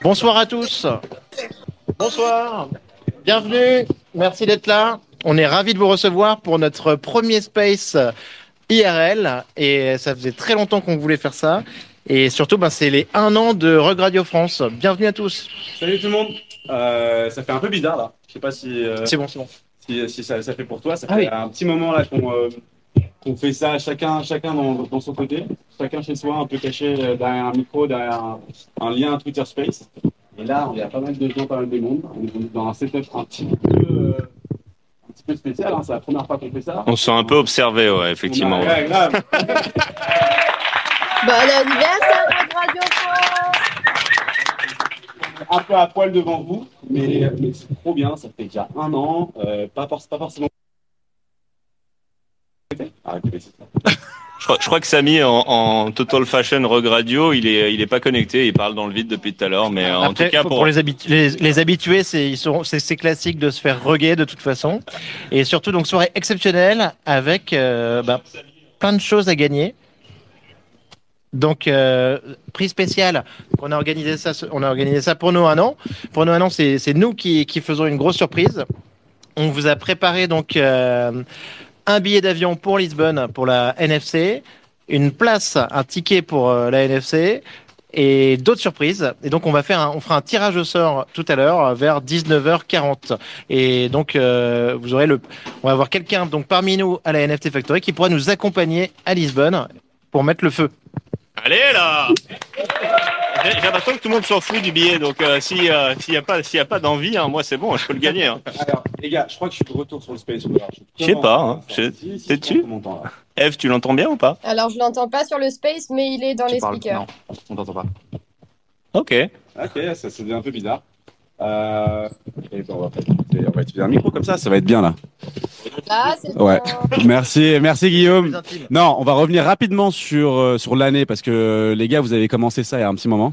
Bonsoir à tous. Bonsoir. Bienvenue. Merci d'être là. On est ravis de vous recevoir pour notre premier space IRL. Et ça faisait très longtemps qu'on voulait faire ça. Et surtout, ben, c'est les un an de Rug Radio France. Bienvenue à tous. Salut tout le monde. Euh, ça fait un peu bizarre là. Je sais pas si, euh, C'est bon, c'est bon. si, si ça, ça fait pour toi. Ça Ah fait oui. un petit moment là qu'on euh, qu'on fait ça chacun, chacun dans, dans son côté, chacun chez soi, un peu caché euh, derrière un micro, derrière un, un lien Twitter Space. Et là, il y a pas mal de gens, pas mal de monde. On est dans un setup un petit peu, euh, un petit peu spécial. hein. C'est la première fois qu'on fait ça. On se sent un peu observé, ouais, effectivement. Ouais, grave. Bon anniversaire, Radio France un peu à poil devant vous, mais, mais c'est trop bien. Ça fait déjà un an. Euh, pas, forc- pas forcément. Ça. Je crois, je crois que Samy, en, en Total Fashion Rug Radio, il est, il est pas connecté, il parle dans le vide depuis tout à l'heure, mais euh, en Après, tout cas, pour, pour, les, habitu- les, les habitués, c'est ils c'est classique de se faire reguer de toute façon. Et surtout, donc, soirée exceptionnelle avec euh, bah, plein de choses à gagner. Donc, euh, prix spécial. On a organisé ça, on a organisé ça pour nous un an. Pour nous un an, c'est nous qui, faisons une grosse surprise. On vous a préparé donc euh, un billet d'avion pour Lisbonne pour la NFC, une place, un ticket pour euh, la NFC et d'autres surprises. Et donc on va faire, un, on fera un tirage au sort tout à l'heure vers 19h40. Et donc vous aurez le, on va avoir quelqu'un donc parmi nous à la NFT Factory qui pourra nous accompagner à Lisbonne pour mettre le feu. Allez là J'ai l'impression que tout le monde s'en fout du billet, donc euh, si, euh, s'il n'y a pas, s'il y a pas d'envie, hein, moi c'est bon, je peux le gagner. hein. Alors, les gars, je crois que je suis de retour sur le Space. Je sais pas, hein. Je- Si, si, t'es dessus. Eve, tu l'entends bien ou pas Alors je l'entends pas sur le space, mais il est dans les speakers. Non, on t'entend pas. Ok. Ok, ça c'est un peu bizarre. Euh... et ben, on, va utiliser, on va utiliser un micro comme ça, ça va être bien là. C'est Ouais. Merci, merci Guillaume. Non, on va revenir rapidement sur, euh, sur l'année parce que les gars, vous avez commencé ça il y a un petit moment.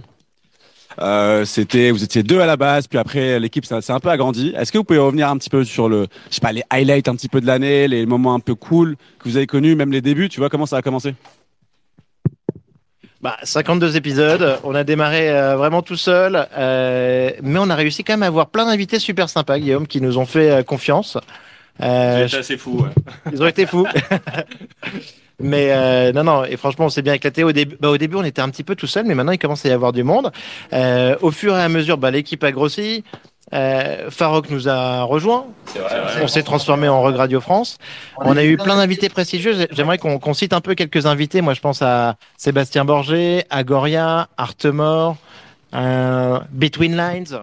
Euh, c'était, vous étiez deux à la base, puis après l'équipe s'est s'est un peu agrandie. Est-ce que vous pouvez revenir un petit peu sur le, je sais pas, les highlights un petit peu de l'année, les moments un peu cool que vous avez connus, même les débuts, tu vois comment ça a commencé? Bah, 52 épisodes, on a démarré euh, vraiment tout seul, euh, mais on a réussi quand même à avoir plein d'invités super sympas, Guillaume, qui nous ont fait euh, confiance. Euh, C'est assez fou. ouais. Ils ont été fous. mais euh, non, non, et franchement, on s'est bien éclaté. Au début, bah, au début, on était un petit peu tout seul, mais maintenant, il commence à y avoir du monde. Euh, au fur et à mesure, bah, l'équipe a grossi. Euh, Farok nous a rejoint. C'est vrai, ouais. On s'est transformé en Rug Radio France. On a eu plein d'invités prestigieux. J'aimerais qu'on qu'on cite un peu quelques invités. Moi, je pense à Sébastien Borgé, Agoria, Artemore, euh, Between Lines.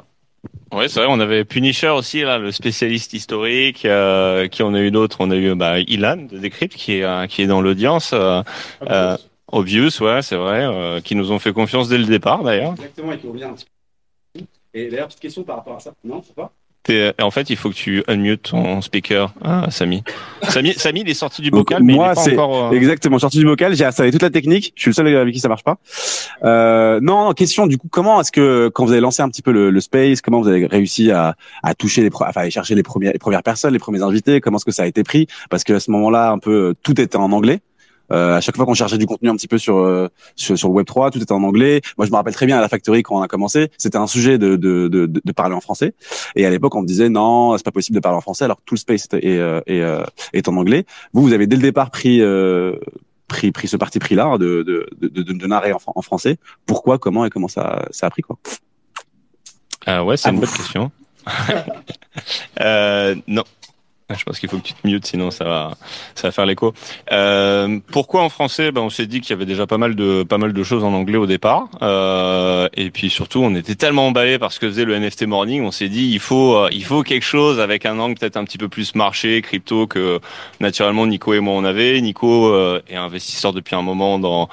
Ouais, c'est vrai, on avait Punisher aussi, là, le spécialiste historique. Euh, qui on a eu d'autres On a eu bah, Ilan de Decrypt qui est, euh, qui est dans l'audience. Euh, euh, Obvious, ouais, c'est vrai, euh, qui nous ont fait confiance dès le départ d'ailleurs. Exactement, et qui revient un petit peu. Et d'ailleurs, petite question par rapport à ça. Non, faut pas T'es- En fait, il faut que tu unmutes ton speaker, ah, Samy. Samy, Samy, il est sorti du Donc, bocal, mais moi, il est pas c'est encore. euh, Exactement, sorti du bocal, j'ai installé toute la technique. Je suis le seul avec qui ça marche pas. Euh, non, non, question du coup, comment est-ce que quand vous avez lancé un petit peu le, le space, comment vous avez réussi à, à toucher les, pro- enfin, aller chercher les premières, les premières personnes, les premiers invités, comment est-ce que ça a été pris? Parce que à ce moment-là, un peu tout était en anglais. Euh, à chaque fois qu'on cherchait du contenu un petit peu sur, euh, sur sur le Web 3, tout était en anglais. Moi, je me rappelle très bien à la Factory quand on a commencé, c'était un sujet de de, de, de parler en français. Et à l'époque, on me disait non, c'est pas possible de parler en français, alors que tout le space est est, euh, est, euh, est en anglais. Vous, vous avez dès le départ pris euh, pris pris ce parti pris là de de de, de, de narrer en, fran- en français. Pourquoi, comment et comment ça ça a pris quoi? Ah ouais, c'est À une bonne question. euh, non. Je pense qu'il faut que tu te mutes, sinon ça va, ça va faire l'écho. Euh, pourquoi en français? Ben, On s'est dit qu'il y avait déjà pas mal de, pas mal de choses en anglais au départ. Euh, et puis surtout, on était tellement emballés par ce que faisait le NFT Morning, on s'est dit il faut, euh, il faut quelque chose avec un angle peut-être un petit peu plus marché, crypto que naturellement Nico et moi on avait. Nico euh, est investisseur depuis un moment dans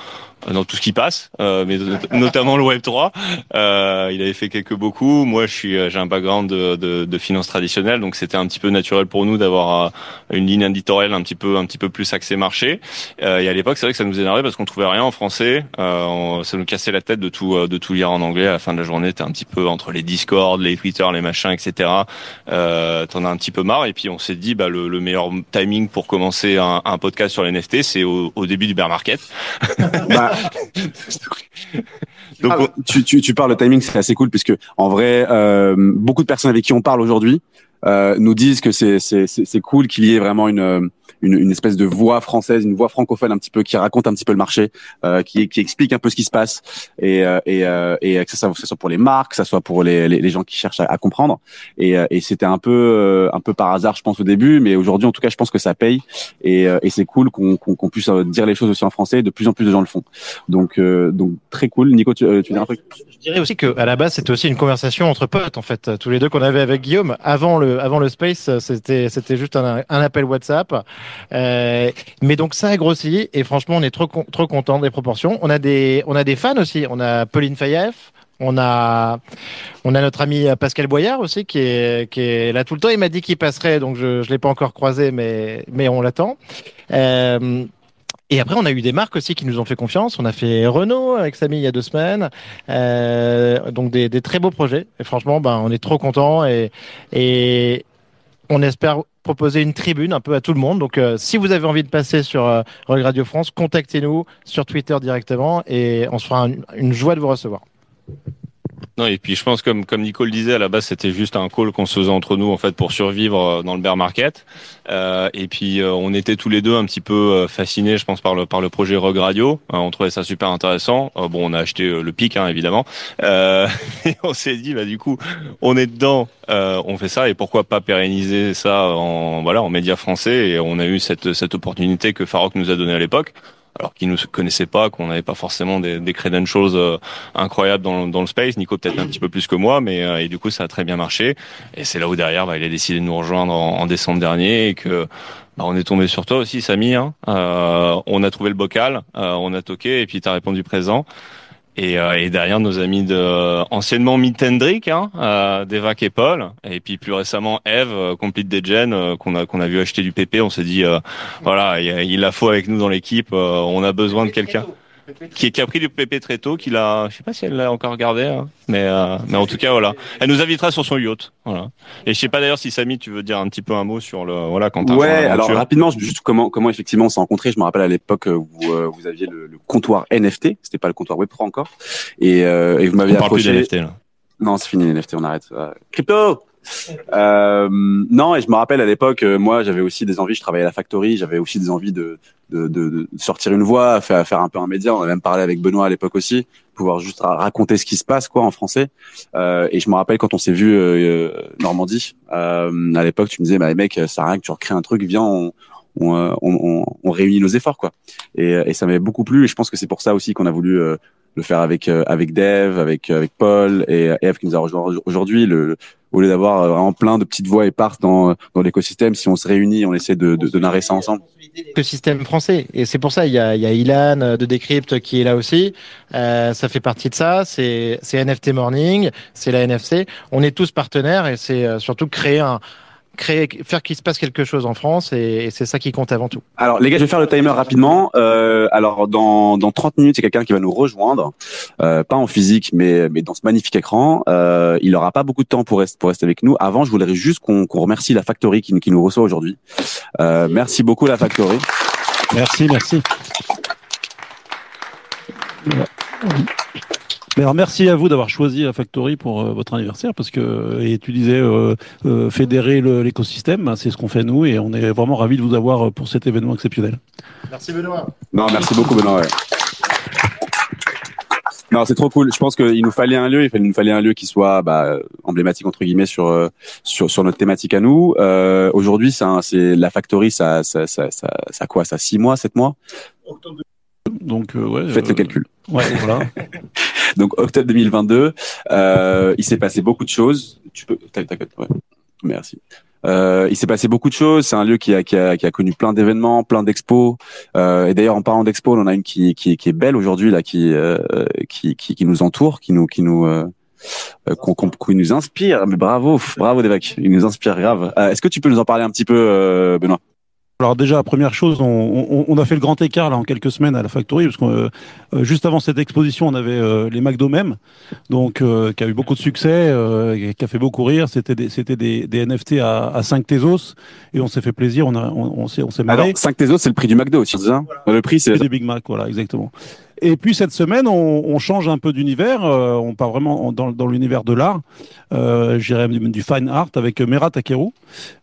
dans tout ce qui passe, euh, mais not- notamment le Web 3. Euh, il avait fait quelques beaucoup. Moi, je suis, euh, j'ai un background de, de, de finance traditionnelle, donc c'était un petit peu naturel pour nous d'avoir euh, une ligne éditoriale un petit peu, un petit peu plus axée marché. Euh, et à l'époque, c'est vrai que ça nous énervait parce qu'on trouvait rien en français. Euh, on- ça nous cassait la tête de tout, euh, de tout lire en anglais. À la fin de la journée, t'es un petit peu entre les Discord, les Twitter, les machins, etc. Euh, T'en as un petit peu marre. Et puis on s'est dit, bah le, le meilleur timing pour commencer un, un podcast sur les NFT, c'est au, au début du bear market. Bah, Donc Ah, tu, tu, tu parles de timing, c'est assez cool puisque en vrai, euh, beaucoup de personnes avec qui on parle aujourd'hui euh, nous disent que c'est cool qu'il y ait vraiment une, euh, une une espèce de voix française, une voix francophone un petit peu qui raconte un petit peu le marché, euh, qui qui explique un peu ce qui se passe et euh, et euh, et que ça, que ça soit pour les marques, que ça soit pour les les, les gens qui cherchent à, à comprendre et euh, et c'était un peu euh, un peu par hasard je pense au début, mais aujourd'hui en tout cas je pense que ça paye et euh, et c'est cool qu'on qu'on puisse dire les choses aussi en français. De plus en plus de gens le font. Donc euh, donc très cool. Nico, tu, tu dis un truc? Je dirais aussi que à la base c'était aussi une conversation entre potes en fait tous les deux qu'on avait avec Guillaume avant le avant le space c'était c'était juste un, un appel WhatsApp Euh, mais donc ça a grossi et franchement on est trop trop content des proportions on a des on a des fans aussi on a Pauline Fayeff on a on a notre ami Pascal Boyard aussi qui est qui est là tout le temps il m'a dit qu'il passerait donc je je l'ai pas encore croisé mais mais on l'attend euh, et après, on a eu des marques aussi qui nous ont fait confiance. On a fait Renault avec Samy il y a deux semaines. Euh, donc des, des très beaux projets. Et franchement, ben, on est trop contents et, et on espère proposer une tribune un peu à tout le monde. Donc, euh, si vous avez envie de passer sur euh, Radio France, contactez-nous sur Twitter directement et on se fera un- une joie de vous recevoir. Non, et puis je pense comme comme Nico le disait à la base c'était juste un call qu'on se faisait entre nous en fait pour survivre euh, dans le bear market. Euh, et puis euh, on était tous les deux un petit peu euh, fascinés, je pense par le par le projet Rogue Radio. Euh, on trouvait ça super intéressant. Bon, on a acheté le pic hein, évidemment. Et on s'est dit bah du coup on est dedans, on fait ça et pourquoi pas pérenniser ça en voilà en médias français et on a eu cette cette opportunité que Farok nous a donnée à l'époque. Alors qu'ils ne se connaissaient pas, qu'on n'avait pas forcément des, des credentials euh, incroyable dans, dans le space. Nico peut-être un petit peu plus que moi, mais euh, et du coup ça a très bien marché. Et c'est là où derrière, bah, il a décidé de nous rejoindre en, en décembre dernier et que bah, on est tombé sur toi aussi, Samy. Hein. Euh, on a trouvé le bocal, euh, on a toqué et puis t'as répondu présent. Et, euh, et derrière nos amis de anciennement Meet Hendrick, hein, euh, Devac et Paul, et puis plus récemment Eve, euh, Complete Degen, euh, qu'on a qu'on a vu acheter du PP. On s'est dit euh, voilà, il, il la faut avec nous dans l'équipe. euh, on a besoin de quelqu'un qui, qui a pris du PP très tôt, qu'il a, je sais pas si elle l'a encore gardé, hein, mais euh, mais en tout cas voilà, elle nous invitera sur son yacht, voilà. Et je sais pas d'ailleurs si Samy, tu veux dire un petit peu un mot sur le, voilà, quand t'as Ouais, alors rapidement, juste comment comment effectivement on s'est rencontrés. Je me rappelle à l'époque euh, où euh, vous aviez le, le comptoir NFT, c'était pas le comptoir Web3 encore, et, euh, et vous on m'aviez parle plus approché. d'NFT là. Non, c'est fini les NFT, on arrête. Euh, crypto. Euh, non, et je me rappelle à l'époque, euh, moi, j'avais aussi des envies. Je travaillais à la factory, j'avais aussi des envies de de, de, de sortir une voix, faire faire un peu un média. On a même parlé avec Benoît à l'époque aussi, pouvoir juste ra- raconter ce qui se passe quoi en français. Euh, et je me rappelle quand on s'est vu euh, euh, Normandie, euh, à l'époque, tu me disais, bah mec, ça rien que tu recrées un truc, viens, on on, on, réunit nos efforts quoi. Et, et ça m'avait beaucoup plu. Et je pense que c'est pour ça aussi qu'on a voulu le faire avec euh, avec Dev, avec avec Paul et Eve qui nous a rejoint aujourd'hui. Le, au lieu d'avoir euh, vraiment plein de petites voix éparses dans dans l'écosystème, si on se réunit, on essaie de, de, de narrer ça ensemble. Le système français. Et c'est pour ça, il y a, il y a Ilan euh, de Decrypt qui est là aussi. Euh, ça fait partie de ça. C'est NFT Morning, c'est la NFC. On est tous partenaires et c'est euh, surtout créer un créer faire qu'il se passe quelque chose en France et, et c'est ça qui compte avant tout. Alors les gars, je vais faire le timer rapidement. Euh, alors dans dans 30 minutes, il y a quelqu'un qui va nous rejoindre, euh, pas en physique, mais mais dans ce magnifique écran. Euh, il aura pas beaucoup de temps pour rester pour rester avec nous. Avant, je voudrais juste qu'on qu'on remercie la Factory qui, qui nous reçoit aujourd'hui. Euh, merci beaucoup la Factory. Merci, merci. Mais alors, merci à vous d'avoir choisi la Factory pour euh, votre anniversaire parce que et tu disais euh, euh, fédérer l'écosystème, hein, c'est ce qu'on fait nous et on est vraiment ravis de vous avoir pour cet événement exceptionnel. Merci Benoît. Non, merci beaucoup Benoît. ouais. Non, c'est trop cool. Je pense qu'il nous fallait un lieu. Il nous fallait un lieu qui soit bah, emblématique entre guillemets sur sur sur notre thématique à nous. Euh, Aujourd'hui, c'est la Factory. Ça ça ça ça, ça a quoi Ça six mois, sept mois? Donc euh, ouais. Faites le calcul. Ouais, voilà. Donc octobre 2022, euh, il s'est passé beaucoup de choses. Tu peux, t'inquiète, ouais. Merci. Euh, il s'est passé beaucoup de choses. C'est un lieu qui a, qui a, qui a connu plein d'événements, plein d'expos. Euh, et d'ailleurs, en parlant d'expos, on en a une qui, qui, qui est belle aujourd'hui là, qui, euh, qui, qui, qui nous entoure, qui nous, qui nous, euh, qu'on, qu'on- qui nous inspire. Mais bravo, bravo Devac, il nous inspire grave. Euh, Est-ce que tu peux nous en parler un petit peu, euh, Benoît? Alors déjà, première chose, on, on, on a fait le grand écart là en quelques semaines à la Factory, parce que euh, juste avant cette exposition, on avait euh, les McDo même, donc euh, qui a eu beaucoup de succès, euh, qui a fait beaucoup rire. C'était des, c'était des, des NFT à, à 5 Tezos, et on s'est fait plaisir, on, a, on, on s'est, on s'est marré. Alors, 5 Tezos, c'est le prix du McDo, dis hein Le prix, c'est des Big Mac, voilà, exactement. Et puis cette semaine, on, on change un peu d'univers. euh, on part vraiment en- dans, dans l'univers de l'art. Euh, je dirais du, du fine art avec Mera Takeru.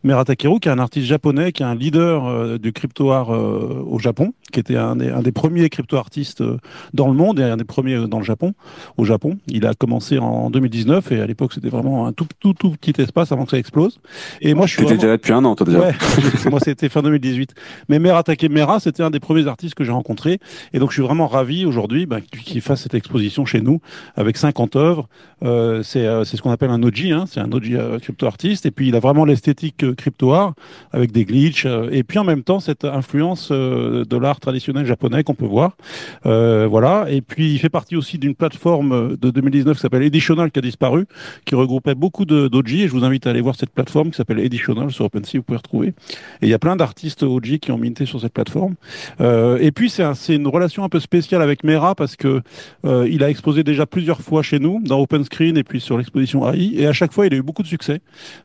Mera Takeru, qui est un artiste japonais, qui est un leader euh, du crypto art euh, au Japon, qui était un des, un des premiers crypto artistes euh, dans le monde et un des premiers euh, dans le Japon. Au Japon, il a commencé en 2019 et à l'époque c'était vraiment un tout tout tout petit espace avant que ça explose. Et moi, je suis T'étais vraiment- déjà là depuis un an, toi déjà. Ouais, moi c'était fin 2018. Mais Mera Takemera, c'était un des premiers artistes que j'ai rencontré. Et donc je suis vraiment ravi aujourd'hui bah, qu'il fasse cette exposition chez nous avec 50 œuvres. Euh, c'est euh, c'est ce qu'on appelle un OG, hein, c'est un OG euh, crypto artiste. Et puis il a vraiment l'esthétique euh, crypto art avec des glitches. et puis en même temps cette influence de l'art traditionnel japonais qu'on peut voir. Voilà. Et puis il fait partie aussi d'une plateforme de 2019 qui s'appelle Editional qui a disparu, qui regroupait beaucoup d'OG. Et je vous invite à aller voir cette plateforme qui s'appelle Editional sur OpenSea. Vous pouvez retrouver. Et il y a plein d'artistes OG qui ont minté sur cette plateforme. Et puis c'est un- une relation un peu spéciale avec Mera parce que euh, il a exposé déjà plusieurs fois chez nous dans Open Screen et puis sur l'exposition AI. Et à chaque fois, il a eu beaucoup de succès.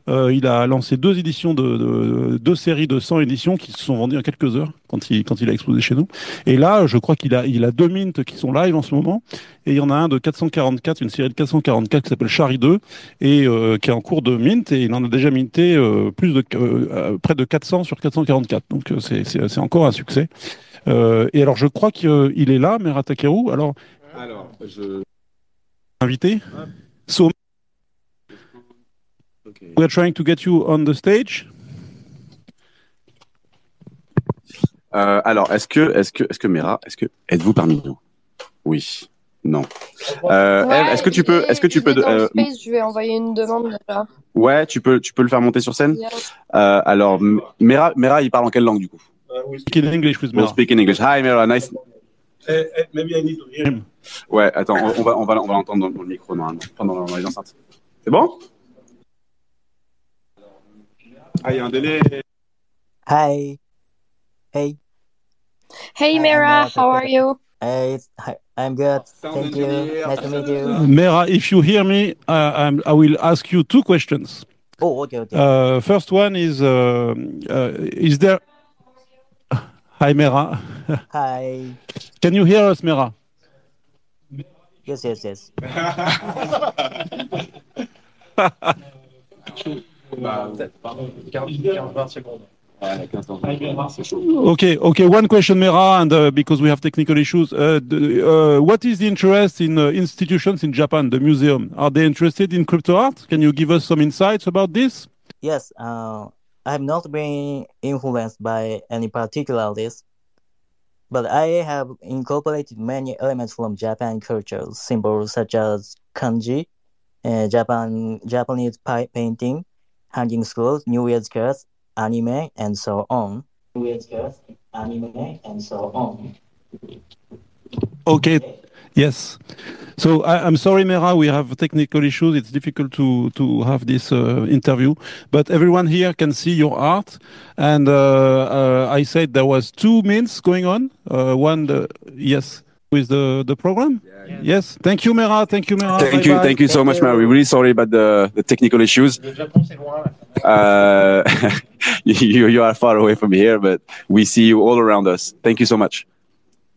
Euh, il a lancé deux éditions de, de deux séries de 100 éditions qui se sont vendues en quelques heures quand il quand il a exposé chez nous. Et là, je crois qu'il a il a deux mints qui sont live en ce moment. Et il y en a un de 444, une série de 444 qui s'appelle Chari 2 et euh, qui est en cours de mint et il en a déjà minté plus de près de 400 sur 444. Donc c'est c'est encore un succès. Euh, et alors je crois qu'il est là, Mera Takeru. Alors Alors, je. invité. So we are trying to get you on the stage. Euh, alors, est-ce que, est-ce que, est-ce que Mera, est-ce que, êtes-vous parmi nous? Oui. Non. Euh, Ouais, est-ce que tu peux, est- est-ce que tu peux, euh, space, je vais envoyer une demande déjà. ouais, tu peux, tu peux le faire monter sur scène. Bien. Euh, alors, Mera, Mera, il parle en quelle langue du coup? Speak in English with We'll speak in English. Hi, Mera, nice. Maybe I need to hear him. Ouais, attends, on, on va, on va, on va l'entendre dans, dans le micro normalement, enfin, dans, dans les enceintes. C'est bon Ah, il y a un délai. Hi. Hey. Hey Hi, Mira, how are you? Hey. Hi. I'm good. Thank you. Nice to meet you. Mera, if you hear me, uh, I'm, I will ask you two questions. Oh, okay, okay. Uh, first one is: uh, uh, Is there? Hi, Mera. Hi. Can you hear us, Mera? Yes, yes, yes. Okay, okay. One question, Mera, and uh, because we have technical issues, uh, the, uh, what is the interest in uh, institutions in Japan, the museum? Are they interested in crypto art? Can you give us some insights about this? Yes, I have not been influenced by any particular artist, but I have incorporated many elements from Japan culture, symbols such as kanji, uh, Japan Japanese pi- painting, hanging scrolls, New Year's cards, anime, and so on. New Year's cards, anime, and so on. Okay. Yes. So I, I'm sorry, Mera, we have technical issues. It's difficult to to have this uh, interview, but everyone here can see your art. And uh, uh, I said there was two mints going on. Uh, one, the, yes, with the the program. Yes. Thank you, Mera. Thank you, Mera. Thank you, Bye-bye. thank you so much, much, We're Really sorry about the, the technical issues. Le Japon, c'est loin. là. Uh, you, you are far away from here, but we see you all around us. Thank you so much.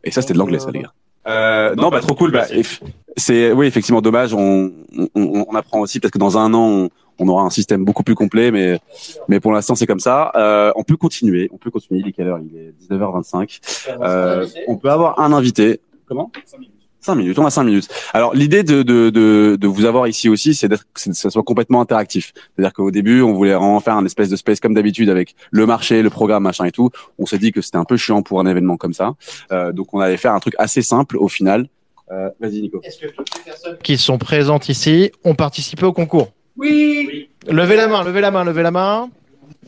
Et ça, c'était de l'anglais, ça, les gars. Euh, non, bah, trop cool. Bah, eff- c'est, oui, effectivement, dommage. On, on, on apprend aussi, peut-être que dans un an, on, on aura un système beaucoup plus complet, mais, mais pour l'instant, c'est comme ça. Euh, on peut continuer. On peut continuer. Il est quelle heure? Il est 19h25. Euh, on peut avoir un invité. Comment? 5 minutes, on a 5 minutes. Alors l'idée de, de, de, de vous avoir ici aussi, c'est d'être que ça soit complètement interactif. C'est-à-dire qu'au début, on voulait vraiment faire un espèce de space comme d'habitude avec le marché, le programme, machin et tout. On s'est dit que c'était un peu chiant pour un événement comme ça. Euh, donc on allait faire un truc assez simple au final. Euh, Vas-y Nico. Est-ce que toutes les personnes qui sont présentes ici ont participé au concours? Oui. Levez la main, levez la main, levez la main.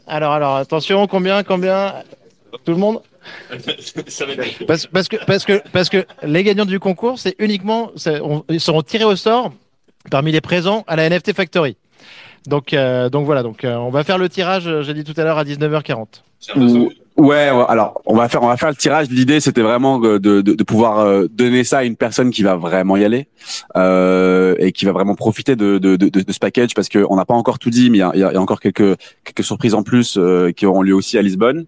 Alors, alors, attention, combien, combien? Tout le monde Ça va être- parce, parce que, parce, que, parce que les gagnants du concours, c'est uniquement, on- ils seront tirés au sort parmi les présents à la NFT Factory. Donc, euh, donc voilà, donc euh, on va faire le tirage, euh, j'ai dit tout à l'heure à 19h40. Ou- Ouais, alors on va faire on va faire le tirage. L'idée c'était vraiment de, de, de pouvoir euh, donner ça à une personne qui va vraiment y aller euh, et qui va vraiment profiter de, de, de, ce package parce que on n'a pas encore tout dit, mais il y y a encore quelques quelques surprises en plus euh, qui auront lieu aussi à Lisbonne.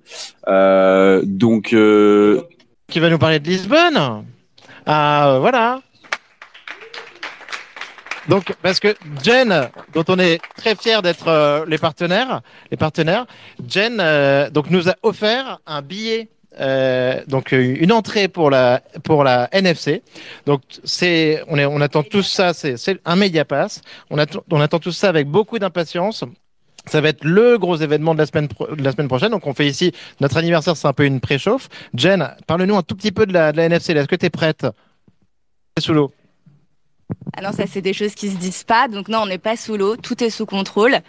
Euh, donc euh, Qui va nous parler de Lisbonne? Ah, euh, voilà. Donc, parce que Jen, dont on est très fiers d'être euh, les partenaires, les partenaires, Jen euh, donc nous a offert un billet, euh, donc une entrée pour la pour la NFC. Donc c'est on est on attend tout ça, c'est c'est un média pass. On attend on attend tout ça avec beaucoup d'impatience. Ça va être le gros événement de la semaine de la semaine prochaine. Donc on fait ici notre anniversaire, c'est un peu une préchauffe. Jen, parle-nous un tout petit peu de la, de la NFC. Est-ce que tu es prête sous l'eau. Ah non, ça c'est des choses qui se disent pas. Donc non, on n'est pas sous l'eau, tout est sous contrôle.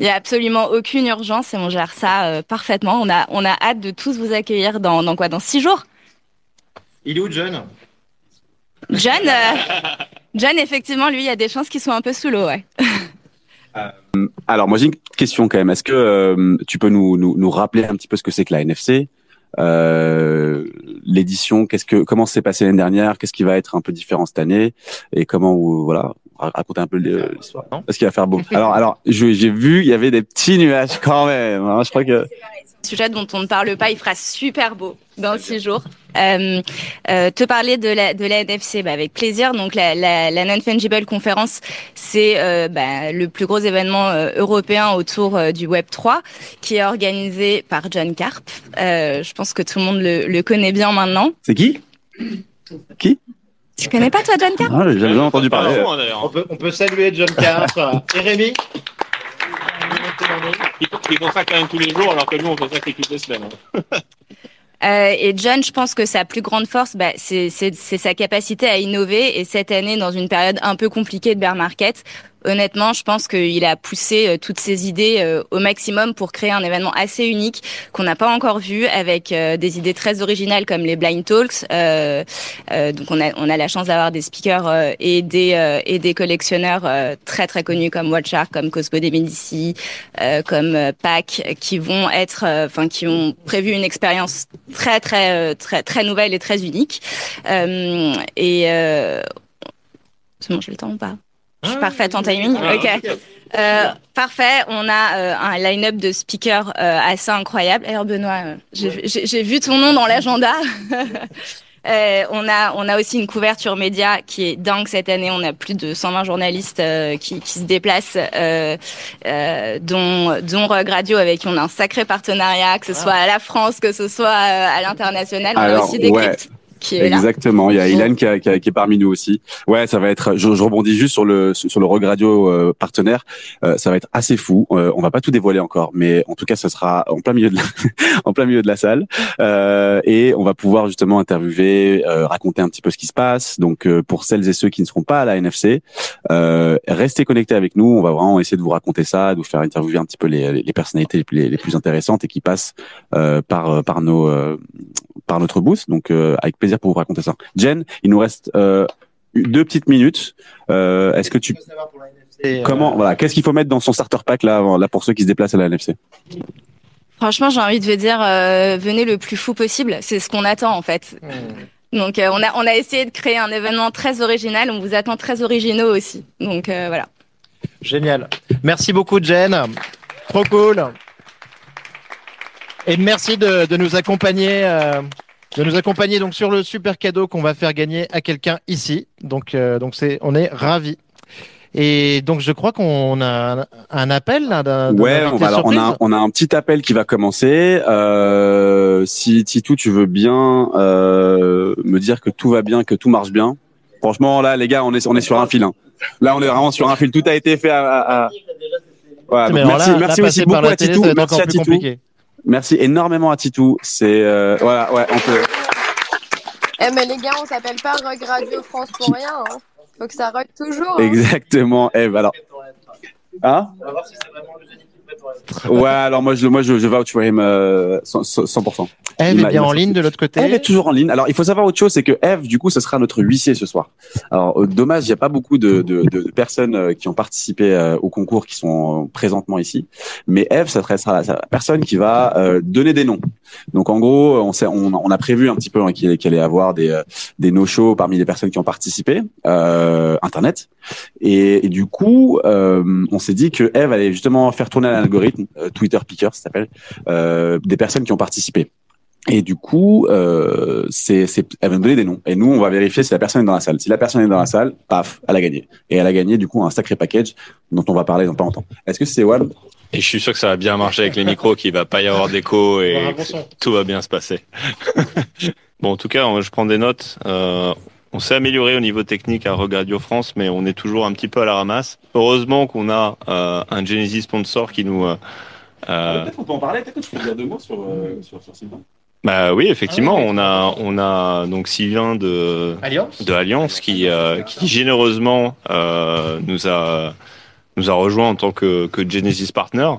Il y a absolument aucune urgence et on gère ça euh, parfaitement. On a on a hâte de tous vous accueillir dans dans quoi? Dans six jours. Il est où, Jen John, euh, John, effectivement, lui, il y a des chances qu'il soit un peu sous l'eau, ouais. alors moi j'ai une question quand même. Est-ce que euh, tu peux nous, nous nous rappeler un petit peu ce que c'est que la NFC euh, l'édition, qu'est-ce que comment s'est passé l'année dernière, qu'est-ce qui va être un peu différent cette année et comment vous voilà ra- raconter un peu l'histoire. Non? Parce qu'il va faire beau. Alors alors j'ai vu il y avait des petits nuages quand même. hein. je crois que Sujet dont on ne parle pas, il fera super beau dans six jours. Euh, euh, te parler de la de la NFC, bah, avec plaisir. Donc la la, la non fungible conférence, c'est euh, bah, le plus gros événement euh, européen autour euh, du Web 3, qui est organisé par John Carp. Euh, je pense que tout le monde le, le connaît bien maintenant. c'est qui? Tu connais pas toi John Carp? Ah, J'ai jamais entendu parler. on peut, on peut saluer John Carr et Rémi. Il, il font ça quand même tous les jours, alors que nous, on fait ça que toutes les semaines. Euh, et John, je pense que sa plus grande force, bah, c'est sa capacité à innover. Et cette année, dans une période un peu compliquée de bear market, honnêtement, je pense qu'il a poussé euh, toutes ses idées euh, au maximum pour créer un événement assez unique qu'on n'a pas encore vu, avec euh, des idées très originales comme les blind talks. Euh, euh, donc on a on a la chance d'avoir des speakers et des et des collectionneurs très très connus comme Watchart, comme Cosmo de Medici, comme Pac, qui vont être, enfin qui ont prévu une expérience très très très très nouvelle et très unique. Euh, et c'est bon, j'ai le temps ou pas? Je suis parfaite en timing. Ah, Ok. Euh, parfait. On a euh, un line-up de speakers euh, assez incroyable. D'ailleurs, Benoît, euh, j'ai vu ton nom dans l'agenda. Euh, on a on a aussi une couverture média qui est dingue cette année. On a plus de 120 journalistes euh, qui, qui se déplacent, euh, euh, dont dont Rogue Radio avec qui on a un sacré partenariat, que ce soit à la France, que ce soit euh, à l'international. On a Alors, aussi des ouais. Qui est là. Exactement, il y a Ilan qui, a- qui a- qui est parmi nous aussi. Ouais, ça va être. Je, je rebondis juste sur le sur le Rogue Radio euh, partenaire. Euh, ça va être assez fou. Euh, on va pas tout dévoiler encore, mais en tout cas, ça sera en plein milieu de la, en plein milieu de la salle Euh, et on va pouvoir justement interviewer, euh, raconter un petit peu ce qui se passe. Donc euh, pour celles et ceux qui ne seront pas à la NFC, euh, restez connectés avec nous. On va vraiment essayer de vous raconter ça, de vous faire interviewer un petit peu les, les personnalités les plus, les plus intéressantes et qui passent euh, par par nos euh, par notre booth. Donc euh, avec plaisir pour vous raconter ça. Jen, il nous reste euh, deux petites minutes. Euh, Est-ce que tu comment voilà qu'est-ce qu'il faut mettre dans son starter pack là là pour ceux qui se déplacent à la NFC Franchement, j'ai envie de vous dire, euh, venez le plus fou possible. C'est ce qu'on attend en fait. hmm. Donc euh, on a on a essayé de créer un événement très original. On vous attend très originaux aussi. Donc euh, voilà. Génial. Merci beaucoup, Jen. Trop cool. Et merci de, de nous accompagner, euh, de nous accompagner donc sur le super cadeau qu'on va faire gagner à quelqu'un ici. Donc, euh, donc c'est, on est ravis. Et donc, je crois qu'on a un, appel là. Ouais, on, va, alors, on, a, on a un petit appel qui va commencer. Euh, si Titou, tu veux bien euh, me dire que tout va bien, que tout marche bien. Franchement, là, les gars, on est, on est sur un fil. hein. Là, on est vraiment sur un fil. Tout a été fait à. à- à- Voilà, Mais donc alors merci, là, merci là, aussi beaucoup à Titou. Merci à Titou. Merci énormément à Titou. C'est euh, voilà, ouais, on peut. Eh, mais les gars, on s'appelle pas Rock Radio France pour rien. Hein. Faut que ça rock toujours. hein. Exactement. Eve, alors. Hein? Ouais, alors moi je moi je, je vouch for him euh, 100%. 100%. Eve est bien en ligne de l'autre côté. Eve est toujours en ligne. Alors, il faut savoir autre chose, c'est que Eve, du coup, ce sera notre huissier ce soir. Alors, euh, dommage, il n'y a pas beaucoup de, de, de- de personnes euh, qui ont participé euh, au concours qui sont présentement ici. Mais Eve, ça sera la, la personne qui va euh, donner des noms. Donc, en gros, on, sait, on, on a prévu un petit peu hein, qu'il qu'il allait avoir des, euh, des no-shows parmi les personnes qui ont participé, euh, Internet. Et, et du coup, euh, on s'est dit que Eve allait justement faire tourner l'algorithme, euh, Twitter Picker, ça s'appelle, euh, des personnes qui ont participé. Et du coup, euh, c'est, elle va nous donner des noms. Et nous, on va vérifier si la personne est dans la salle. Si la personne est dans la salle, paf, elle a gagné. Et elle a gagné, du coup, un sacré package dont on va parler dans pas longtemps. Est-ce que c'est One Et je suis sûr que ça va bien marcher avec les micros, qu'il va pas y avoir d'écho et tout va bien se passer. bon, en tout cas, je prends des notes. Euh, on s'est amélioré au niveau technique à Regradio France, mais on est toujours un petit peu à la ramasse. Heureusement qu'on a euh, un Genesis sponsor qui nous. euh, euh, Peut-être qu'on peut en parler. Peut-être que tu peux dire deux mots sur, euh, sur, sur Sylvain. bah oui, effectivement, on a on a donc Sylvain de Alliance de Alliance qui euh, qui généreusement euh, nous a nous a rejoint en tant que que Genesis partner.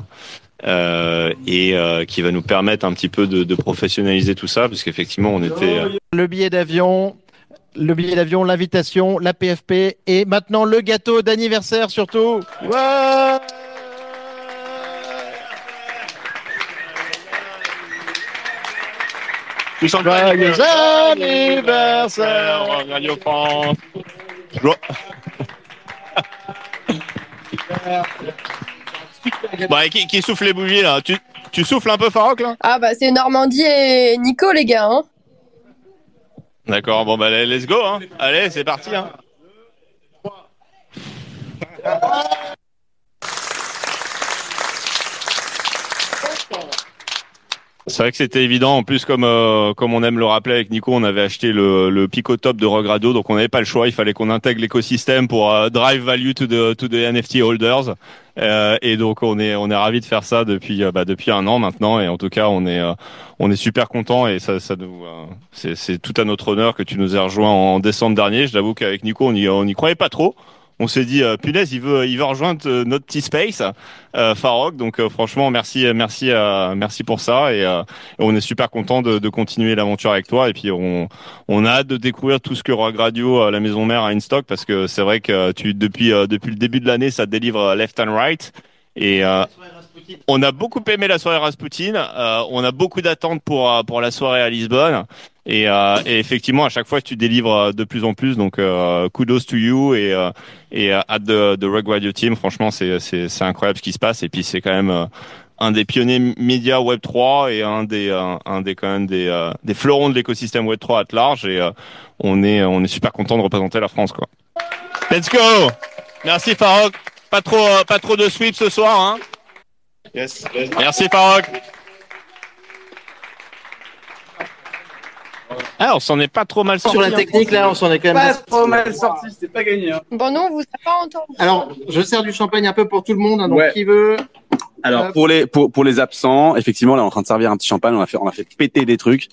Euh, et euh, qui va nous permettre un petit peu de, de professionnaliser tout ça, parce qu'effectivement on était euh, Le billet d'avion, le billet d'avion, l'invitation, la PFP et maintenant le gâteau d'anniversaire surtout. Ouais Joyeux anniversaire Radio France. Bah, qui, qui souffle les bougies là? Tu, tu souffles un peu Farouk là? Ah bah c'est Normandie et Nico les gars. Hein. D'accord, bon bah let's go hein. Allez, c'est parti hein. C'est vrai que c'était évident. En plus, comme euh, comme on aime le rappeler avec Nico, on avait acheté le, le Pico Top de Rogue Radio, donc on n'avait pas le choix. Il fallait qu'on intègre l'écosystème pour euh, drive value to the to the NFT holders. Euh, et donc on est on est ravi de faire ça depuis euh, bah, depuis un an maintenant. Et en tout cas, on est euh, on est super content et ça ça nous euh, c'est tout à notre honneur que tu nous aies rejoint en décembre dernier. Je l'avoue qu'avec Nico, on y on y croyait pas trop. On s'est dit euh, punaise, il veut il veut rejoindre euh, notre petit space euh, Farok. Donc euh, franchement, merci merci euh, merci pour ça. Et, euh, on est super content de, de continuer l'aventure avec toi. Et puis on on a hâte de découvrir tout ce que Rogue Radio euh, la maison mère a in stock. Parce que c'est vrai que tu depuis euh, depuis le début de l'année, ça délivre euh, left and right. Et euh, on a beaucoup aimé la soirée Rasputin. Euh, on a beaucoup d'attentes pour euh, pour la soirée à Lisbonne. Et, euh, et effectivement, à chaque fois, tu délivres euh, de plus en plus. Donc, euh, kudos to you et euh, et hâte de, de Rogue Radio Team. Franchement, c'est c'est c'est incroyable ce qui se passe. Et puis, c'est quand même un des pionniers médias Web 3 et un des un, des quand même des des fleurons de l'écosystème Web 3 à large. Et on est on est super content de représenter la France, quoi. Let's go. Merci Farok. Pas trop pas trop de sweep ce soir, hein. Merci Farok. Ah, on s'en est pas trop mal sorti. Sur la hein. technique là, on s'en est quand même. trop mal sorti, c'était pas gagné. Hein. Bon nous on vous a pas entendu. Alors, je sers du champagne un peu pour tout le monde, hein, donc Ouais. qui veut. Alors pour les pour pour les absents, effectivement là on est en train de servir un petit champagne, on a fait on a fait péter des trucs,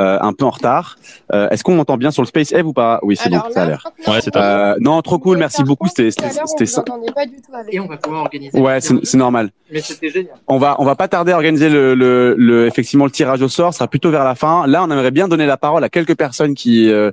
euh, un peu en retard. Euh, Est-ce qu'on m'entend bien sur le Space Eve ou pas? Oui c'est bon, ça a l'air. Ouais, c'est top. Euh, non trop cool, merci beaucoup, c'était c'était ça. entendait pas du tout avec. Et on va pouvoir organiser. Ouais c'est c'est normal. Mais c'était génial. On va on va pas tarder à organiser le, le, le effectivement le tirage au sort, ce sera plutôt vers la fin. Là on aimerait bien donner la parole à quelques personnes qui euh,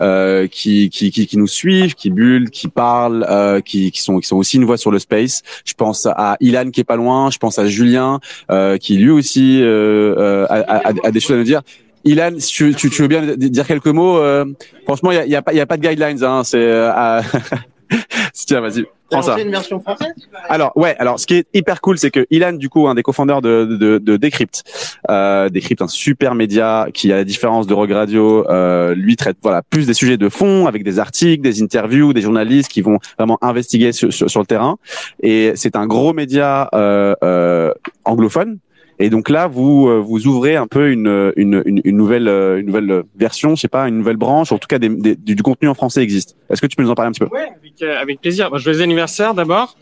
euh, qui, qui qui qui nous suivent, qui bullent, qui parlent, euh, qui qui sont qui sont aussi une voix sur le space. Je pense à Ilan qui est pas loin, je pense à Julien euh, qui lui aussi euh, euh, a, a- a des choses à nous dire. Ilan, tu, tu, tu veux bien dire quelques mots euh, Franchement, il y a, y a pas a pas de guidelines. Hein, c'est euh, tiens, vas-y, prends ça. Une version française? Alors ouais, alors ce qui est hyper cool, c'est que Ilan, du coup, un des cofondateurs de, de, de Decrypt, euh, Decrypt, un super média qui, à la différence de Rogue Radio, euh, lui traite voilà plus des sujets de fond avec des articles, des interviews, des journalistes qui vont vraiment investiguer sur, sur, sur le terrain. Et c'est un gros média euh, euh, anglophone. Et donc là, vous euh, vous ouvrez un peu une une, une, une nouvelle euh, une nouvelle version, je sais pas, une nouvelle branche. En tout cas, des, des- du, contenu en français existe. Est-ce que tu peux nous en parler un petit peu? Ouais, avec, euh, avec plaisir. Bon, joyeux anniversaire d'abord.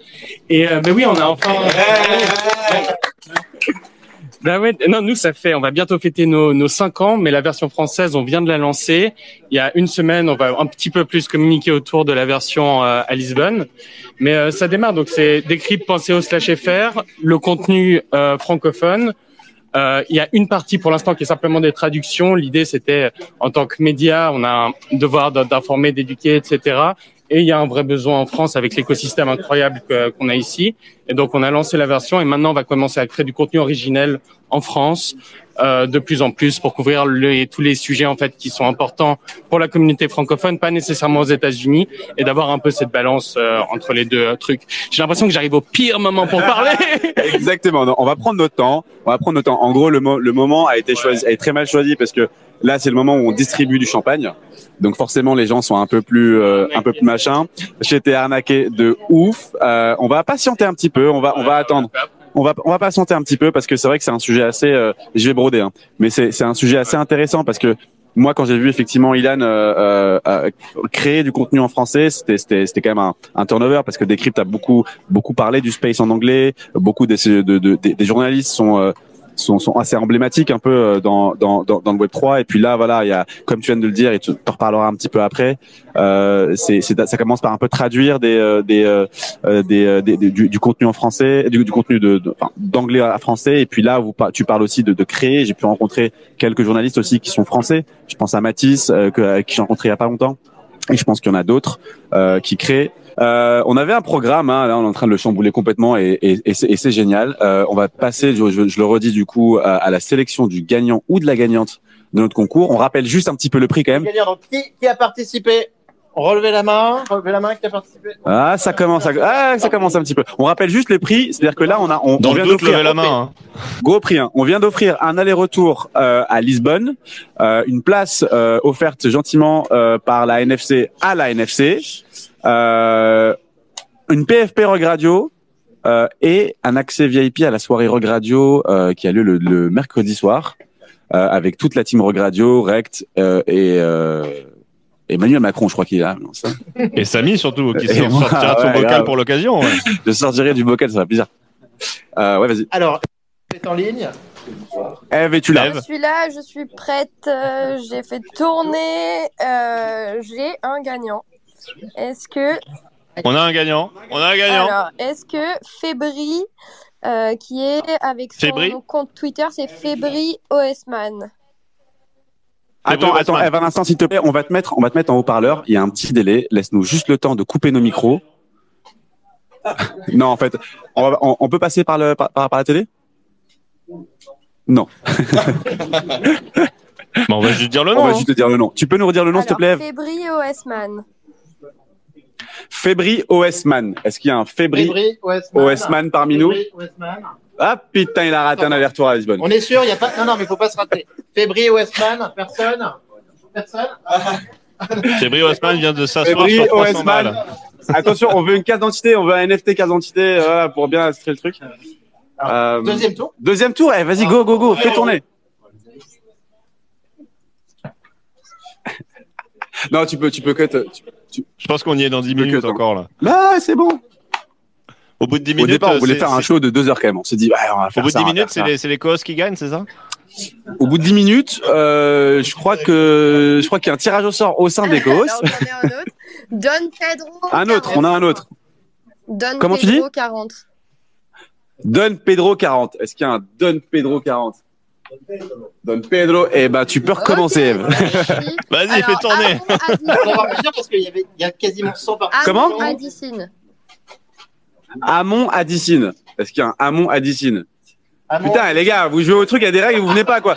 Et euh, ben oui, on a enfin. Bah ouais, non, nous ça fait, on va bientôt fêter nos nos cinq ans, mais la version française, on vient de la lancer. Il y a une semaine, on va un petit peu plus communiquer autour de la version euh, à Lisbonne, mais euh, ça démarre. Donc c'est décrypte.co slash fr, le contenu euh, francophone. Euh, il y a une partie pour l'instant qui est simplement des traductions. L'idée c'était, en tant que média, on a un devoir d'informer, d'éduquer, etc. Et il y a un vrai besoin en France avec l'écosystème incroyable qu'on a ici. Et donc on a lancé la version et maintenant on va commencer à créer du contenu originel en France euh, de plus en plus pour couvrir les, tous les sujets en fait qui sont importants pour la communauté francophone, pas nécessairement aux États-Unis, et d'avoir un peu cette balance euh, entre les deux trucs. J'ai l'impression que j'arrive au pire moment pour parler. Exactement. Non, on va prendre notre temps. On va prendre notre temps. En gros, le, mo- le moment a été choisi, a été très mal choisi parce que là, c'est le moment où on distribue du champagne. Donc forcément, les gens sont un peu plus, euh, un peu plus machin. J'ai été arnaqué de ouf. Euh, on va patienter un petit peu. On va, on va attendre. On va, on va patienter un petit peu parce que c'est vrai que c'est un sujet assez. euh, je vais broder, hein, mais c'est, c'est un sujet assez intéressant parce que moi, quand j'ai vu effectivement Ilan euh, euh, euh, créer du contenu en français, c'était c'était c'était quand même un, un turnover parce que Decrypt a beaucoup beaucoup parlé du space en anglais, beaucoup des de, de- des, des journalistes sont euh, sont, sont assez emblématiques un peu euh, dans, dans, dans, dans le Web 3 et puis là voilà il y a comme tu viens de le dire et tu en reparleras un petit peu après euh, c'est ça commence par un peu traduire des euh, des, euh, des, des- du, du contenu en français du, contenu de d'anglais à français. Et puis là tu parles aussi de, de créer. J'ai pu rencontrer quelques journalistes aussi qui sont français. Je pense à Mathis euh, que qui j'ai rencontré il y a pas longtemps. Et je pense qu'il y en a d'autres euh, qui créent euh, on avait un programme, hein, là on est en train de le chambouler complètement et, et, et c'est et c'est génial. Euh, on va passer, je, je- je le redis du coup, à, à la sélection du gagnant ou de la gagnante de notre concours. On rappelle juste un petit peu le prix quand même. Donc, qui, qui a participé? Relevez la main. Relevez la main qui a participé? Ah, ça commence, à, ah, ça commence un petit peu. On rappelle juste les prix, c'est-à-dire que là on a, on, Dans on le vient d'offrir la main. hein. Gros prix. Hein. On vient d'offrir un aller-retour euh, à Lisbonne, euh, une place euh, offerte gentiment euh, par la NFC à la NFC, une PFP Rock Radio euh, et un accès VIP à la soirée Rock Radio euh, qui a lieu le, le mercredi soir euh, avec toute la team Rock Radio, Rect euh, et euh, Emmanuel Macron, je crois qu'il est là. non, ça. Et Samy surtout, qui moi, sortira de son ouais, bocal grave. pour l'occasion. ouais. Je sortirai du bocal, ça va plaisir. Euh, ouais, vas-y. Alors, c'est en ligne. Eve, es-tu là Je suis là, je suis prête, euh, j'ai fait tourner, euh, j'ai un gagnant. Est-ce que, On a un gagnant. On a un gagnant. alors, est-ce que Fébri, euh, qui est avec son Fébri compte Twitter, c'est Fébri Osman. Attends, attends. Eve, un instant, s'il te plaît, on va te mettre, on va te mettre en haut-parleur. Il y a un petit délai. Laisse-nous juste le temps de couper nos micros. non, en fait, on, va- on- on peut passer par le, par, par la télé? Non. On va juste dire le on nom. va hein. juste te dire le nom. Tu peux nous redire le nom, s'il te plaît, Fébri Osman. Fébri OS-Man. Est-ce qu'il y a un Fébri Westman. OS-Man parmi nous Fébri Westman. Ah putain, il a raté un aller-retour à Lisbonne. On est sûr, il y a pas. Non, non, mais il faut pas se rater. Fébri Westman, personne? Personne? Fébri Osman vient de s'asseoir sur 300 OS-Man. balles. Attention, on veut une carte d'identité, on veut un NFT carte d'identité euh, voilà, pour bien illustrer le truc. Euh, Deuxième tour. Deuxième tour, eh, vas-y, go, go, go, fais tourner. Non, tu peux, tu peux cut. tu- Je pense qu'on y est dans 10 minutes que attends. encore là. Là, c'est bon. Au bout de 10 Au minutes, départ, on euh, voulait faire un show de deux heures quand même. On s'est dit, ouais, on va Au faire bout de ça, 10 on va minutes, c'est les, les causes qui gagnent, c'est ça? Ça. Au bout de 10 minutes, euh, je crois que, je crois qu'il y a un tirage au sort au sein des autre. Don Pedro. Un autre, 40. on a un autre. Don Comment tu Pedro dis 40. Don Pedro 40. Est-ce qu'il y a un Don Pedro 40 Don Pedro, eh ben, tu peux recommencer, Eve. Vas-y, Alors, fais tourner. On va avoir plusieurs parce qu'il y avait, il y a quasiment 100 participants. Comment? Amon Addison. Amon Addicine. Est-ce qu'il y a un Amon Addicine Amon. Putain, les gars, vous jouez au truc, il y a des règles, vous venez pas, quoi.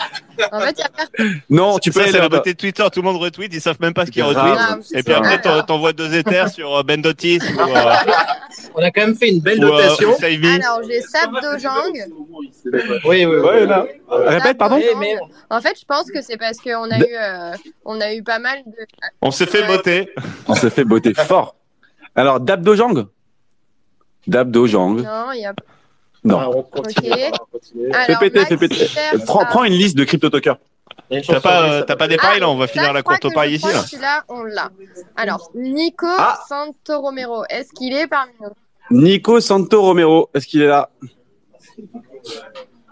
En fait, il y a personne. Non, tu peux Ça, aller c'est la beauté de Twitter. Tout le monde retweet, ils savent même pas ce qu'ils retweetent. Ah, Et puis ça. après, t'en- t'envoies deux éthers sur euh, Ben Dotis ou, euh, On a quand même fait une belle ou, euh. Alors, j'ai Sabdojang. Oui, oui, oui. Ouais, là. Répète, pardon mais En fait, je pense que c'est parce qu'on a eu, euh, on a eu pas mal de. On s'est fait botter. On s'est fait botter fort. Alors, Dabdojang Dabdojang. Non, il y a. Non. Ah, on continue. Ok. on continue. Fais péter, fais péter. Euh, Prends, une liste de T'as pas, oui, euh, t'as pas va. des pailles là On va Ah, finir là, la courte que paille je ici là. Celui-là, on l'a. Alors, Nico Ah. Santo Romero, est-ce qu'il est parmi nous? Nico Santo Romero. Est-ce qu'il est là?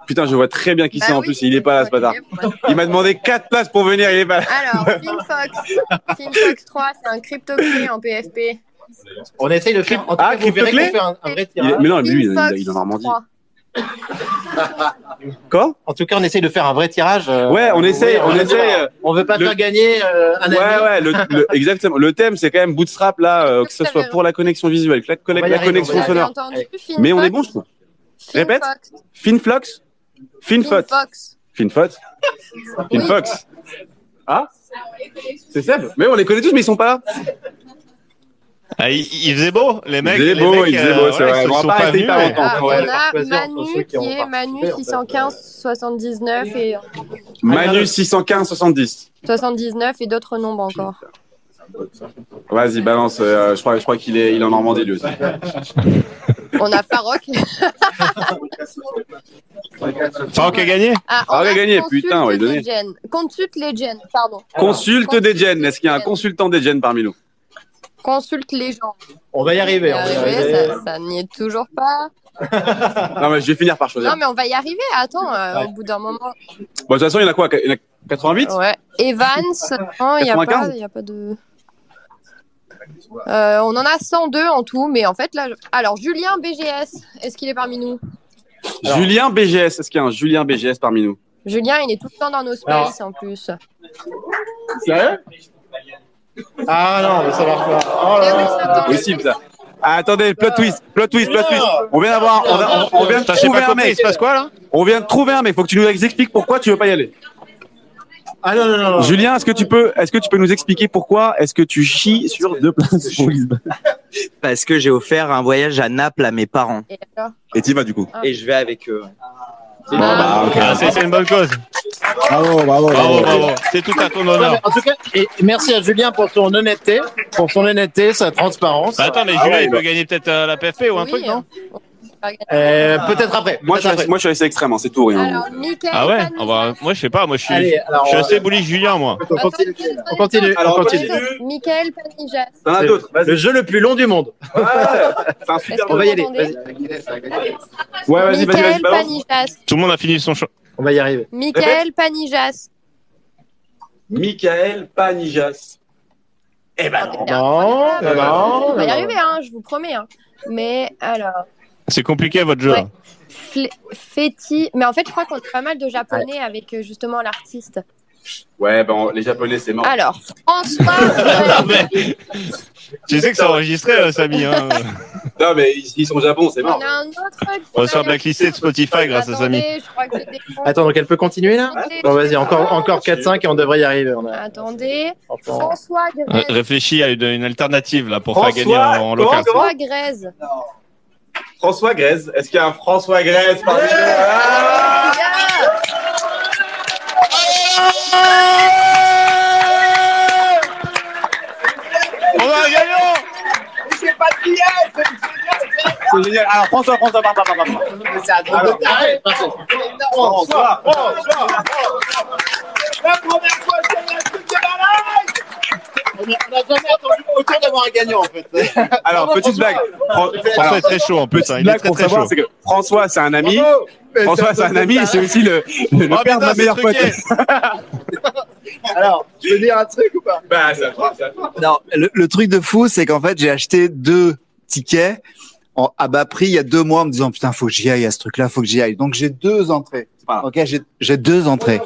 Putain, je vois très bien qui Bah c'est en plus. Il est pas là, ce bâtard. Il m'a demandé quatre places pour venir. Il est pas là. Alors, FinFox. FinFox 3, c'est un crypto-clé en PFP. On essaye de faire. En tout Ah, cas, vous verrez qu'on fait un, un vrai Il tirage. Mais non, mais lui, il, est en Normandie. 3. Quoi? En tout cas, on essaye de faire un vrai tirage. euh, Ouais, on essaye, ouais, on veut- essaye. euh, On veut pas Le- faire gagner euh, un ami. Ouais, ouais, le, le- exactement. Le thème, c'est quand même Bootstrap, là, euh, que ce soit pour la connexion visuelle, que la, On la arriver, connexion on sonore. Mais on est bon, je trouve. Répète. Finfox. Finflox Finfox Finfox. Finfox Finfox Ah C'est Seb Mais on les connaît tous, mais ils sont pas là. Ah, il, il faisait beau, les mecs. faisait les beau, mecs, il faisait euh, beau, c'est vrai. ils sont pas longtemps. Ah, on les a Manu qui est Manu participé, en fait. 615 79 et Manu 615 70. 79 et d'autres nombres encore. Vas-y, balance. euh, je crois, je crois qu'il est, il est en Normandie, lui aussi. On a Farok. Farok a gagné Ah, Farok a gagné, Consulte putain, on va lui donner. Consulte Legend, pardon. Consulte des gens. Est-ce qu'il y a un consultant des gens parmi nous? Consulte les gens. On va y arriver. on va y arriver. ça, ça n'y est toujours pas. Non, mais je vais finir par choisir. Non, mais on va y arriver. Attends, euh, Ouais. au bout d'un moment. Bon, de toute façon, il y en a quoi? Il y en a 88 Ouais. Evans, non, il n'y a, 95? pas- il y a pas de. Euh, on en a 102 en tout, mais en fait, là. je- Alors, Julien BGS, est-ce qu'il est parmi nous? Julien BGS. Est-ce qu'il y a un Julien BGS parmi nous? Julien, il est tout le temps dans nos spaces en plus. Sérieux? Ah non, mais ça marche pas. Oh là Eh oui, là. ça tombe. Possible, ça. Ah, attendez, plot twist, plot twist, plot twist. On vient d'avoir, on, a- on- on vient de Putain, j'ai trouver pas un compris, mec. il se passe quoi là On vient de trouver un mec. Faut que tu nous expliques pourquoi tu veux pas y aller. Ah non, non, non. non. Julien, est-ce que tu peux, est-ce que tu peux nous expliquer pourquoi est-ce que tu chies sur deux places pour Lisbonne Parce que j'ai offert un voyage à Naples à mes parents. Et alors Et t'y vas du coup. Et je vais avec eux. Bon, bah, ok. Ah, c'est une bonne cause. Bravo, bravo, Bravo, bravo. C'est tout à ton honneur. En tout cas, et merci à Julien pour son honnêteté, pour son honnêteté, sa transparence. Bah, attends, mais Ah Julien, ouais, il peut gagner peut-être euh, la PFP ou un Oui, truc, non? Euh, peut-être après. Moi, je peut-être suis, après. moi, je suis resté extrême, hein, c'est tout, rien. Alors, Michael Ah ouais on va... Moi, je sais pas, moi, je suis, Allez, alors, je suis euh, assez bullish Julien, moi. On continue. On continue. Alors, on on continue. Michael Panijas. T'en as d'autres. Le jeu le plus long du monde. Ouais, c'est un Est-ce super. que On va y aller. m'entendez Vas-y. Ouais, vas-y, vas-y, vas-y, Michael balance. Panijas. Tout le monde a fini son choix. On va y arriver. Michael Panijas. Michael Panijas. Eh ben non. Non, non, On va y arriver, hein, je vous promets. hein. Mais alors, C'est compliqué, votre jeu. Ouais. Feti. Mais en fait, je crois qu'on a pas mal de japonais avec euh, justement l'artiste. Ouais, ben, les Japonais, c'est mort. Alors, François. Mais- Tu sais que c'est enregistré, euh, Samy. Hein. Non, mais ils, ils sont au Japon, c'est On mort. a un autre. On faire blacklister de Spotify grâce à Samy. Attends, donc elle peut continuer là Bon, vas-y, encore, encore 4-5 et on devrait y arriver. On a- Attendez. François Grèze. Réfléchis à une, une alternative là pour François, faire gagner en, en local. François Grèze. François Grèze. Est-ce qu'il y a un François Grèze parmi nous Ah On a un gagnant. C'est génial. Alors, François, François, pardon, pardon, pardon. Alors, Arrête, parce que- François, On n'a jamais entendu autant d'avoir un gagnant en fait. Alors, petite blague. Fran- François alors, est très chaud en plus, hein, il est blague très pour très savoir, chaud. que François, c'est un ami. Bravo. François, c'est un ami et c'est aussi le, le Oh, père de ma meilleure pote. Alors, tu veux dire un truc ou pas? Bah, à toi. Non, le, le truc de fou, c'est qu'en fait, j'ai acheté deux tickets en, à bas prix il y a deux mois en me disant putain, faut que j'y aille à ce truc-là, faut que j'y aille. Donc j'ai deux entrées. pas grave. Ok, j'ai j'ai deux entrées.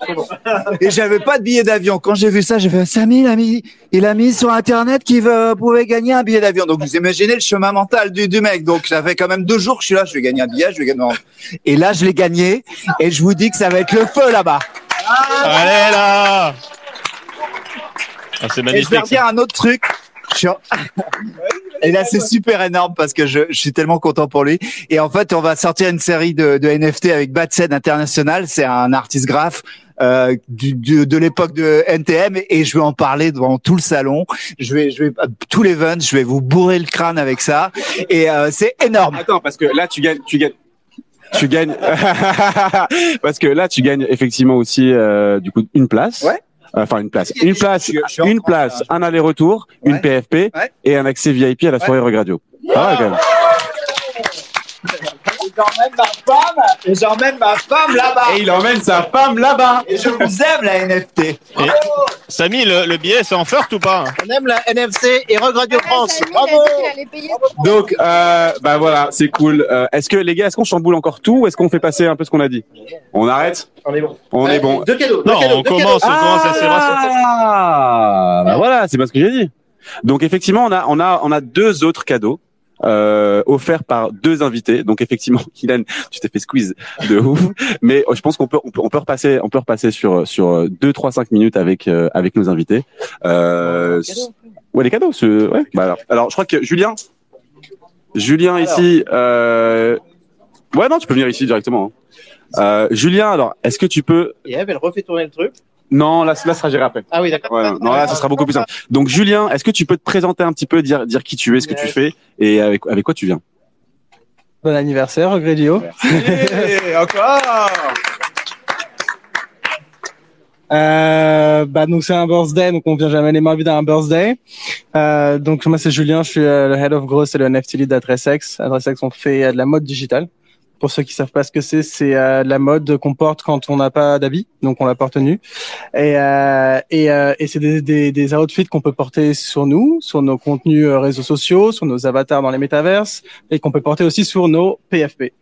Et j'avais pas de billet d'avion. Quand j'ai vu ça, j'ai fait Samy, il a mis, il a mis sur internet qu'il veut- pouvait gagner un billet d'avion. Donc vous imaginez le chemin mental du, du mec. Donc ça fait quand même deux jours que je suis là, je vais gagner un billet, je vais gagner. Et là, je l'ai gagné. Et je vous dis que ça va être le feu là-bas. Allez là ah, C'est Et je vais magnifique. redire un autre truc. Et là, c'est super énorme parce que je, je suis tellement content pour lui. Et en fait, on va sortir une série de, de NFT avec Batsen International. C'est un artiste graphe euh, du, du- de l'époque de NTM et je vais en parler devant tout le salon. Je vais, je vais tous les events, je vais vous bourrer le crâne avec ça. Et euh, c'est énorme. Attends, parce que là, tu gagnes, tu gagnes. Tu gagnes parce que là tu gagnes effectivement aussi euh, du coup une place. Ouais. Enfin une place, une place, une place, un aller-retour, Ouais. une PFP Ouais. et un accès VIP à la soirée Regradio. Ah ouais, quand même. J'emmène ma femme, et j'emmène ma femme là-bas. Et il emmène sa femme là-bas. Et je vous aime la NFT. Et, Samy, le, le billet, c'est en first ou pas On aime la NFC et Rock Radio France. Bravo Donc, euh, bah voilà, c'est cool. Euh, est-ce que les gars, est-ce qu'on chamboule encore tout ou est-ce qu'on fait passer un peu ce qu'on a dit On arrête On est bon. On est bon. Deux cadeaux. deux Non, cadeaux, on deux commence, cadeaux. on commence à serrer. Ah, bah voilà, c'est pas ce que j'ai dit. Donc effectivement, on a on a on a deux autres cadeaux euh, offerts par deux invités. Donc effectivement, Kylian, tu t'es fait squeeze de ouf, mais euh, je pense qu'on peut on peut on peut repasser on peut repasser sur sur deux trois cinq minutes avec euh, avec nos invités. Euh, ouais, les cadeaux. ce- Ouais. Bah alors, alors, je crois que Julien, Julien ici. Euh, ouais, non, tu peux venir ici directement. hein. Euh, Julien, alors, est-ce que tu peux Et Eve, elle refait tourner le truc. Non, là, là, ça sera géré après. Ah oui, d'accord. Ouais, non, là, ça sera beaucoup plus simple. Donc, Julien, est-ce que tu peux te présenter un petit peu, dire, dire qui tu es, ce que tu fais et avec, avec quoi tu viens? Bon anniversaire, Gredio. encore Euh, bah donc c'est un birthday, donc on vient jamais les mains vides à un birthday. Euh, donc moi c'est Julien, je suis euh, le head of growth et le NFT lead d'Adressex. Adressex on fait euh, de la mode digitale. Pour ceux qui savent pas ce que c'est, c'est euh, la mode qu'on porte quand on n'a pas d'habit, donc on la porte nue. Et euh, et, euh, et c'est des, des, des outfits qu'on peut porter sur nous, sur nos contenus euh, réseaux sociaux, sur nos avatars dans les métaverses, et qu'on peut porter aussi sur nos PFP.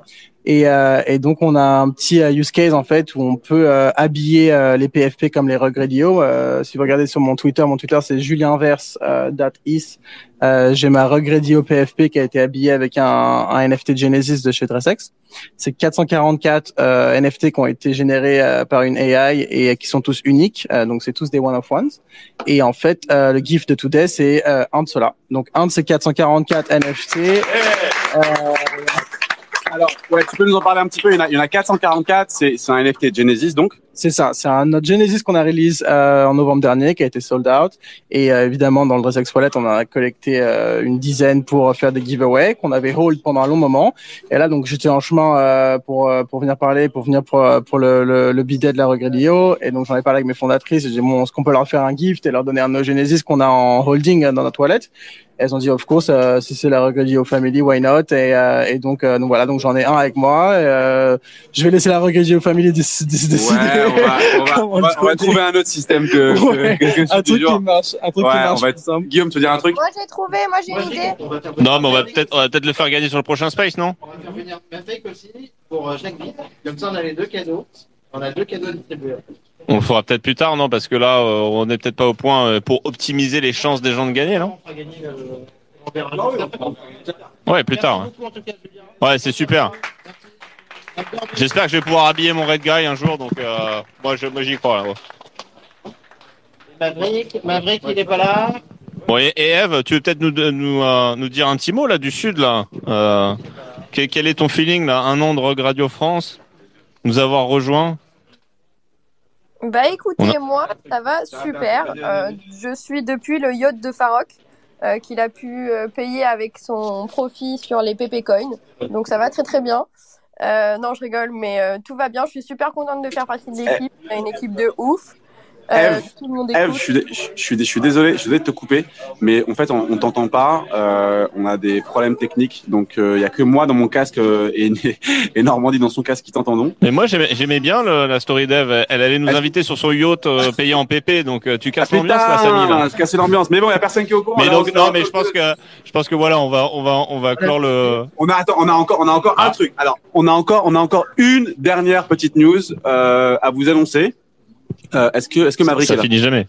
Et, euh, et donc on a un petit euh, use case en fait où on peut euh, habiller euh, les PFP comme les Rug Radio. Euh, si vous regardez sur mon Twitter, mon Twitter c'est julienverse euh, is. Euh, J'ai ma Rug Radio PFP qui a été habillée avec un, un NFT Genesis de chez Dressex. C'est 444 euh, NFT qui ont été générés euh, par une AI et qui sont tous uniques. Euh, donc c'est tous des one of ones. Et en fait euh, le gift de today c'est euh, un de ceux-là. Donc un de ces 444 NFT. Euh, Alors, ouais, tu peux nous en parler un petit peu. Il y en a, il y en a 444. C'est, un NFT Genesis, donc. C'est ça, c'est un notre Genesis qu'on a release euh, en novembre dernier, qui a été sold out. Et euh, évidemment, dans le Dressex Wallet, on a collecté euh, une dizaine pour faire des giveaways qu'on avait hold pendant un long moment. Et là, donc, j'étais en chemin euh, pour euh, pour venir parler, pour venir pour euh, pour le le, le bidet de la Regredio. Et donc, j'en ai parlé avec mes fondatrices. J'ai dit, bon, est-ce qu'on peut leur faire un gift et leur donner un de nos Genesis qu'on a en holding dans notre wallet? Elles ont dit of course euh, si c'est la Regredio Family why not? Et, euh, et donc euh, donc voilà donc j'en ai un avec moi et, euh, je vais laisser la Regredio Family déc- déc- décider Ouais, on va, on va, comment on va, le on va donner. trouver un autre système que, que- Ouais, que, que un truc qui marche un truc Ouais, qui on marche va. Guillaume, tu veux dire un truc? Moi j'ai trouvé, moi j'ai une idée. Non, mais on va peut-être, on va peut-être le faire gagner sur le prochain Space, non? On va faire venir Patrick aussi pour euh, chaque bit. Comme ça, on a les deux cadeaux. On a deux cadeaux distribués. On le fera peut-être plus tard, non Parce que là, euh, on n'est peut-être pas au point euh, pour optimiser les chances des gens de gagner, non? Ouais, plus tard. Julien. Ouais, c'est super. J'espère que je vais pouvoir habiller mon Red Guy un jour, donc euh, moi, je, moi, j'y crois. Là, ouais. Maverick, Maverick, il est pas là. Bon, et, et Eve, tu veux peut-être nous, nous, euh, nous dire un petit mot là du sud là euh, quel, quel est ton feeling là Un an de Radio France, nous avoir rejoint. Bah écoutez, On a- moi ça va super. Euh, je suis depuis le yacht de Farok euh, qu'il a pu euh, payer avec son profit sur les PP Coins. Donc ça va très très bien. Non, je rigole, mais tout va bien. Je suis super contente de faire partie de l'équipe. On a une équipe de ouf. Euh, Eve, écoute. je suis, je, suis, je suis désolé, je suis désolé de te couper, mais en fait, on, on t'entend pas. Euh, on a des problèmes techniques, donc il y a que moi dans mon casque euh, et, et Normandie dans son casque qui t'entendons. Mais moi j'aimais j'aimais bien le- la story d'Eve. Elle allait nous inviter sur son yacht euh, payé en PP, donc euh, tu casses l'ambiance là, Samy. Là. je cassé l'ambiance. Mais bon, il y a personne qui est au courant. Mais là, donc on- non, mais je pense que je pense que voilà, on va on va on va clore le. On a, attends, on a encore, on a encore un truc. Alors, on a encore, on a encore une dernière petite news euh, à vous annoncer. Euh, est-ce que, est-ce que Maverick Ça est là finit jamais.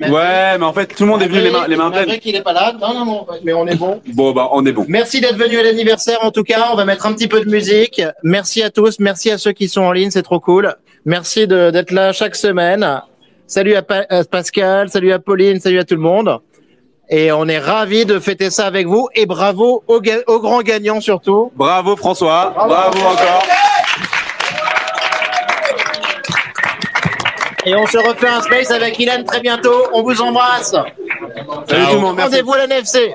Ouais, mais en fait, tout le monde est venu les mains, les mains pleines. Maverick, il est pas là. Non, non, non, mais on est bon. Bon, bah, on est bon. Merci d'être venu à l'anniversaire en tout cas. On va mettre un petit peu de musique. Merci à tous. Merci à ceux qui sont en ligne. C'est trop cool. Merci de- d'être là chaque semaine. Salut à, Pa- à Pascal. Salut à Pauline. Salut à tout le monde. Et on est ravis de fêter ça avec vous. Et bravo aux, ga- aux grands gagnants surtout. Bravo François. Bravo encore. Et on se refait un space avec Ilan très bientôt. On vous embrasse. Salut tout le monde. Rendez-vous à la NFC.